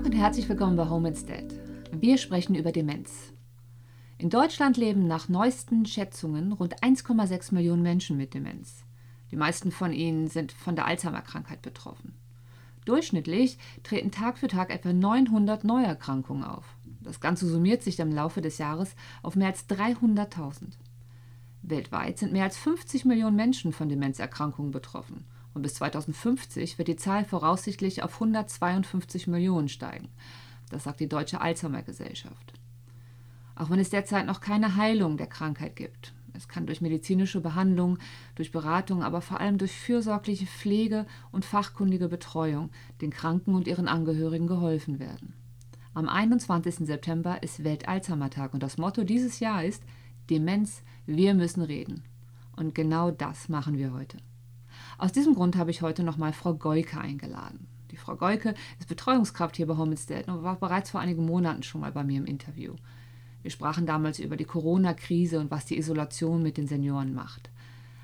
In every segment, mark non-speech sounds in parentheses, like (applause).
Tag und herzlich willkommen bei Home Instead. Wir sprechen über Demenz. In Deutschland leben nach neuesten Schätzungen rund 1,6 Millionen Menschen mit Demenz. Die meisten von ihnen sind von der Alzheimer-Krankheit betroffen. Durchschnittlich treten Tag für Tag etwa 900 Neuerkrankungen auf. Das Ganze summiert sich im Laufe des Jahres auf mehr als 300.000. Weltweit sind mehr als 50 Millionen Menschen von Demenzerkrankungen betroffen und bis 2050 wird die Zahl voraussichtlich auf 152 Millionen steigen. Das sagt die Deutsche Alzheimer Gesellschaft. Auch wenn es derzeit noch keine Heilung der Krankheit gibt. Es kann durch medizinische Behandlung, durch Beratung, aber vor allem durch fürsorgliche Pflege und fachkundige Betreuung den Kranken und ihren Angehörigen geholfen werden. Am 21. September ist Welt-Alzheimer-Tag und das Motto dieses Jahr ist Demenz, wir müssen reden. Und genau das machen wir heute. Aus diesem Grund habe ich heute nochmal Frau Goike eingeladen. Die Frau Goike ist Betreuungskraft hier bei Home Instead und war bereits vor einigen Monaten schon mal bei mir im Interview. Wir sprachen damals über die Corona-Krise und was die Isolation mit den Senioren macht.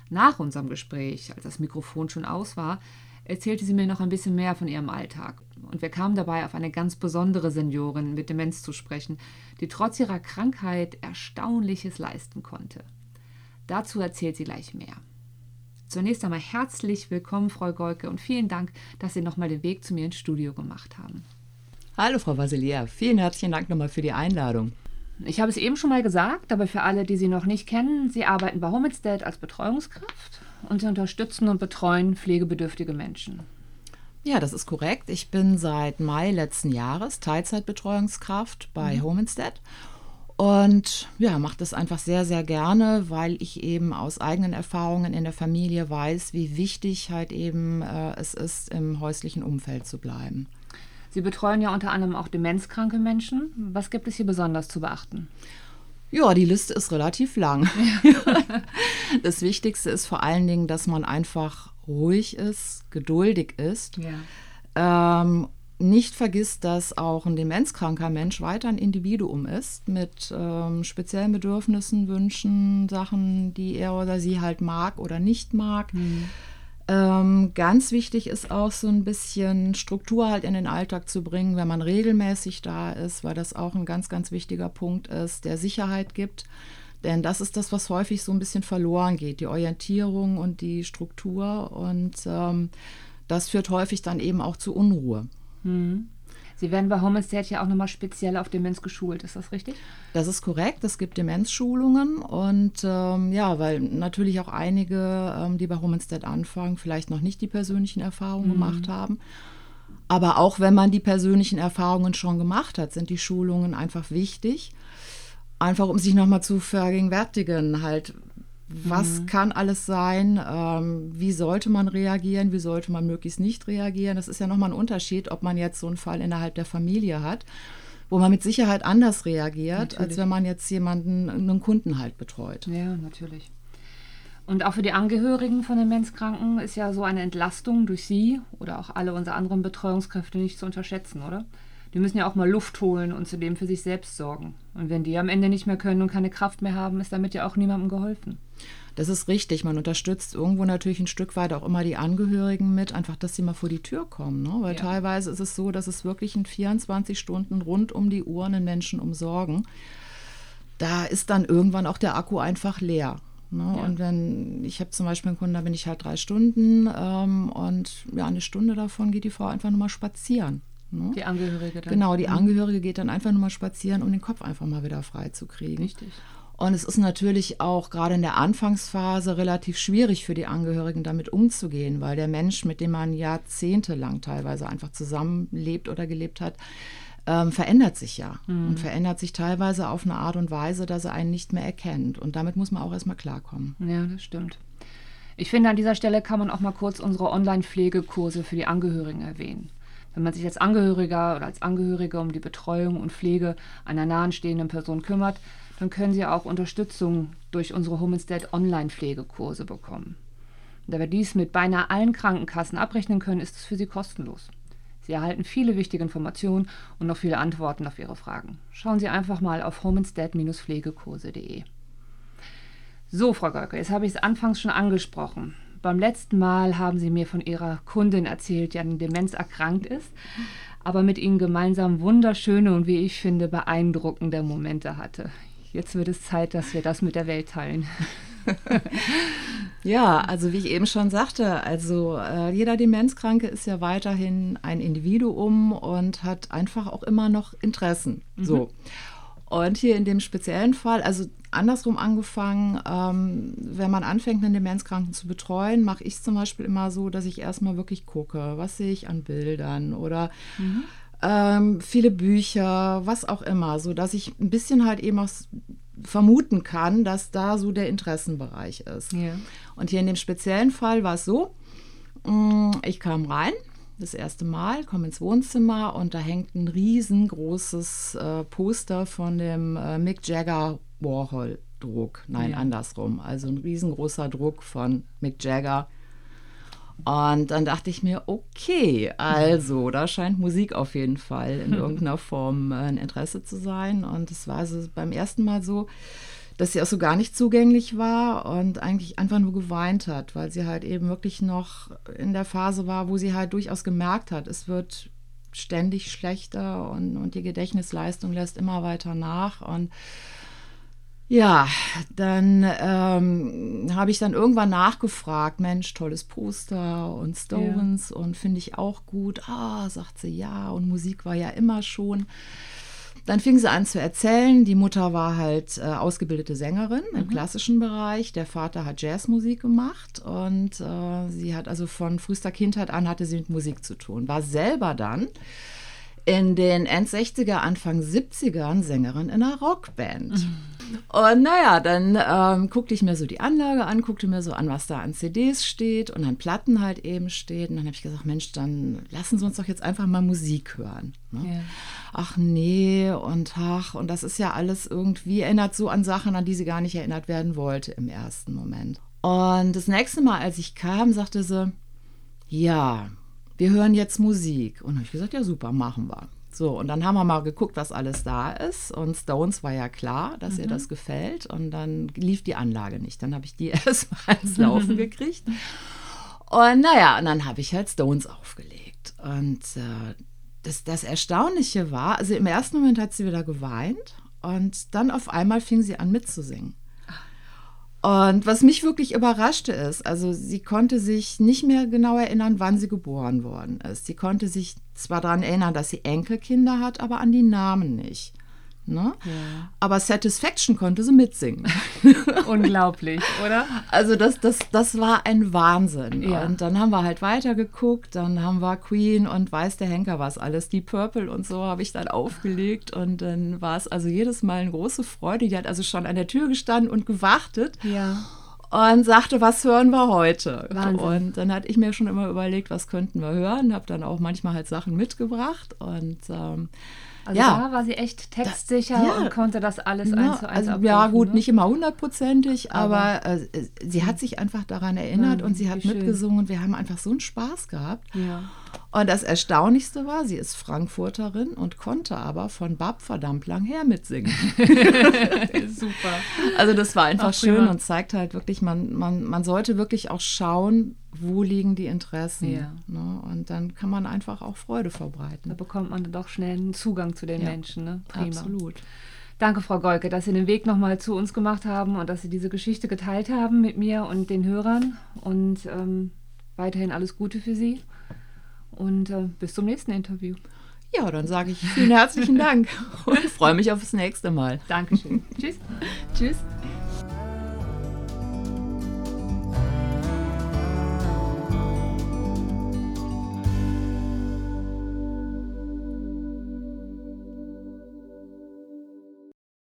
Nach unserem Gespräch, als das Mikrofon schon aus war, erzählte sie mir noch ein bisschen mehr von ihrem Alltag. Und wir kamen dabei auf eine ganz besondere Seniorin mit Demenz zu sprechen, die trotz ihrer Krankheit Erstaunliches leisten konnte. Dazu erzählt sie gleich mehr. Zunächst einmal herzlich willkommen, Frau Golke, und vielen Dank, dass Sie nochmal den Weg zu mir ins Studio gemacht haben. Hallo, Frau Vasilia. Vielen herzlichen Dank nochmal für die Einladung. Ich habe es eben schon mal gesagt, aber für alle, die Sie noch nicht kennen, Sie arbeiten bei Homestead als Betreuungskraft und Sie unterstützen und betreuen pflegebedürftige Menschen. Ja, das ist korrekt. Ich bin seit Mai letzten Jahres Teilzeitbetreuungskraft bei mhm. Homestead und ja, mache das einfach sehr, sehr gerne, weil ich eben aus eigenen Erfahrungen in der Familie weiß, wie wichtig halt eben äh, es ist, im häuslichen Umfeld zu bleiben. Sie betreuen ja unter anderem auch demenzkranke Menschen. Was gibt es hier besonders zu beachten? Ja, die Liste ist relativ lang. (laughs) das Wichtigste ist vor allen Dingen, dass man einfach ruhig ist, geduldig ist. Ja. Ähm, nicht vergisst, dass auch ein demenzkranker Mensch weiter ein Individuum ist mit ähm, speziellen Bedürfnissen, Wünschen, Sachen, die er oder sie halt mag oder nicht mag. Mhm. Ähm, ganz wichtig ist auch so ein bisschen Struktur halt in den Alltag zu bringen, wenn man regelmäßig da ist, weil das auch ein ganz, ganz wichtiger Punkt ist, der Sicherheit gibt. Denn das ist das, was häufig so ein bisschen verloren geht, die Orientierung und die Struktur. Und ähm, das führt häufig dann eben auch zu Unruhe. Mhm. Sie werden bei Home Estate ja auch nochmal speziell auf Demenz geschult, ist das richtig? Das ist korrekt. Es gibt Demenzschulungen und ähm, ja, weil natürlich auch einige, ähm, die bei Home Estate anfangen, vielleicht noch nicht die persönlichen Erfahrungen mhm. gemacht haben. Aber auch wenn man die persönlichen Erfahrungen schon gemacht hat, sind die Schulungen einfach wichtig. Einfach um sich nochmal zu vergegenwärtigen, halt, was mhm. kann alles sein? Ähm, wie sollte man reagieren? Wie sollte man möglichst nicht reagieren? Das ist ja nochmal ein Unterschied, ob man jetzt so einen Fall innerhalb der Familie hat, wo man mit Sicherheit anders reagiert, natürlich. als wenn man jetzt jemanden, einen Kunden halt betreut. Ja, natürlich. Und auch für die Angehörigen von Demenzkranken ist ja so eine Entlastung durch Sie oder auch alle unsere anderen Betreuungskräfte nicht zu unterschätzen, oder? Die müssen ja auch mal Luft holen und zudem für sich selbst sorgen. Und wenn die am Ende nicht mehr können und keine Kraft mehr haben, ist damit ja auch niemandem geholfen. Das ist richtig. Man unterstützt irgendwo natürlich ein Stück weit auch immer die Angehörigen mit, einfach, dass sie mal vor die Tür kommen. Ne? Weil ja. teilweise ist es so, dass es wirklich in 24 Stunden rund um die Uhr einen Menschen umsorgen. Da ist dann irgendwann auch der Akku einfach leer. Ne? Ja. Und wenn, ich habe zum Beispiel einen Kunden, da bin ich halt drei Stunden ähm, und ja, eine Stunde davon geht die Frau einfach nur mal spazieren. Ne? Die Angehörige dann. Genau, die mhm. Angehörige geht dann einfach nur mal spazieren, um den Kopf einfach mal wieder frei zu kriegen. Richtig. Und es ist natürlich auch gerade in der Anfangsphase relativ schwierig für die Angehörigen damit umzugehen, weil der Mensch, mit dem man jahrzehntelang teilweise einfach zusammenlebt oder gelebt hat, ähm, verändert sich ja mhm. und verändert sich teilweise auf eine Art und Weise, dass er einen nicht mehr erkennt. Und damit muss man auch erstmal klarkommen. Ja, das stimmt. Ich finde, an dieser Stelle kann man auch mal kurz unsere Online-Pflegekurse für die Angehörigen erwähnen. Wenn man sich als Angehöriger oder als Angehörige um die Betreuung und Pflege einer nahestehenden Person kümmert, dann können Sie auch Unterstützung durch unsere Home Instead Online-Pflegekurse bekommen. Da wir dies mit beinahe allen Krankenkassen abrechnen können, ist es für Sie kostenlos. Sie erhalten viele wichtige Informationen und noch viele Antworten auf Ihre Fragen. Schauen Sie einfach mal auf homeinstead-pflegekurse.de. So, Frau Golke, jetzt habe ich es anfangs schon angesprochen. Beim letzten Mal haben Sie mir von Ihrer Kundin erzählt, die an Demenz erkrankt ist, aber mit Ihnen gemeinsam wunderschöne und wie ich finde beeindruckende Momente hatte. Jetzt wird es Zeit, dass wir das mit der Welt teilen. ja, also wie ich eben schon sagte, also äh, jeder Demenzkranke ist ja weiterhin ein Individuum und hat einfach auch immer noch Interessen. Mhm. So. Und hier in dem speziellen Fall, also andersrum angefangen, ähm, wenn man anfängt, einen Demenzkranken zu betreuen, mache ich es zum Beispiel immer so, dass ich erstmal wirklich gucke, was sehe ich an Bildern oder mhm. ähm, viele Bücher, was auch immer, so dass ich ein bisschen halt eben auch vermuten kann, dass da so der Interessenbereich ist. Ja. Und hier in dem speziellen Fall war es so, mm, ich kam rein, das erste Mal, komme ins Wohnzimmer und da hängt ein riesengroßes äh, Poster von dem äh, Mick Jagger Warhol Druck. Nein, ja. andersrum. Also ein riesengroßer Druck von Mick Jagger. Und dann dachte ich mir, okay, also (laughs) da scheint Musik auf jeden Fall in (laughs) irgendeiner Form äh, ein Interesse zu sein. Und es war also beim ersten Mal so, dass sie auch so gar nicht zugänglich war und eigentlich einfach nur geweint hat, weil sie halt eben wirklich noch in der Phase war, wo sie halt durchaus gemerkt hat, es wird ständig schlechter und, und die Gedächtnisleistung lässt immer weiter nach. Und ja, dann ähm, habe ich dann irgendwann nachgefragt, Mensch, tolles Poster und Stones ja. und finde ich auch gut. Ah, sagt sie ja und Musik war ja immer schon. Dann fing sie an zu erzählen. Die Mutter war halt äh, ausgebildete Sängerin mhm. im klassischen Bereich. Der Vater hat Jazzmusik gemacht und äh, sie hat also von frühester Kindheit an hatte sie mit Musik zu tun. War selber dann in den End 60er, Anfang 70ern Sängerin in einer Rockband. Mhm. Und naja, dann ähm, guckte ich mir so die Anlage an, guckte mir so an, was da an CDs steht und an Platten halt eben steht. Und dann habe ich gesagt, Mensch, dann lassen Sie uns doch jetzt einfach mal Musik hören. Ne? Ja. Ach nee, und ach, und das ist ja alles irgendwie, erinnert so an Sachen, an die sie gar nicht erinnert werden wollte im ersten Moment. Und das nächste Mal, als ich kam, sagte sie, ja, wir hören jetzt Musik. Und habe ich gesagt, ja super, machen wir. So, und dann haben wir mal geguckt, was alles da ist. Und Stones war ja klar, dass mhm. ihr das gefällt. Und dann lief die Anlage nicht. Dann habe ich die (laughs) erstmal ins Laufen (laughs) gekriegt. Und naja, und dann habe ich halt Stones aufgelegt. Und äh, das, das Erstaunliche war, also im ersten Moment hat sie wieder geweint. Und dann auf einmal fing sie an mitzusingen. Und was mich wirklich überraschte ist, also sie konnte sich nicht mehr genau erinnern, wann sie geboren worden ist. Sie konnte sich zwar daran erinnern, dass sie Enkelkinder hat, aber an die Namen nicht. Ne? Ja. Aber Satisfaction konnte sie mitsingen. (laughs) Unglaublich, oder? Also das, das, das war ein Wahnsinn. Ja. Und dann haben wir halt weitergeguckt, dann haben wir Queen und Weiß der Henker was alles, die Purple und so habe ich dann aufgelegt und dann war es also jedes Mal eine große Freude. Die hat also schon an der Tür gestanden und gewartet. Ja und sagte, was hören wir heute? Wahnsinn. Und dann hatte ich mir schon immer überlegt, was könnten wir hören, habe dann auch manchmal halt Sachen mitgebracht und ähm, also ja. da war sie echt textsicher da, ja. und konnte das alles ja, eins zu eins also, abrufen, Ja gut, ne? nicht immer hundertprozentig, aber, aber äh, sie hat sich einfach daran erinnert und sie hat mitgesungen und wir haben einfach so einen Spaß gehabt. Ja. Und das Erstaunlichste war, sie ist Frankfurterin und konnte aber von Bab verdammt lang her mitsingen. (laughs) Super. Also das war einfach Ach, schön und zeigt halt wirklich, man, man, man sollte wirklich auch schauen, wo liegen die Interessen. Ja. Ne? Und dann kann man einfach auch Freude verbreiten. Da bekommt man doch schnell einen Zugang zu den ja, Menschen. Ne? Prima. Absolut. Danke, Frau Golke, dass Sie den Weg nochmal zu uns gemacht haben und dass Sie diese Geschichte geteilt haben mit mir und den Hörern. Und ähm, weiterhin alles Gute für Sie. Und äh, bis zum nächsten Interview. Ja, dann sage ich vielen herzlichen Dank (laughs) und freue mich auf das nächste Mal. Dankeschön. Tschüss. Tschüss.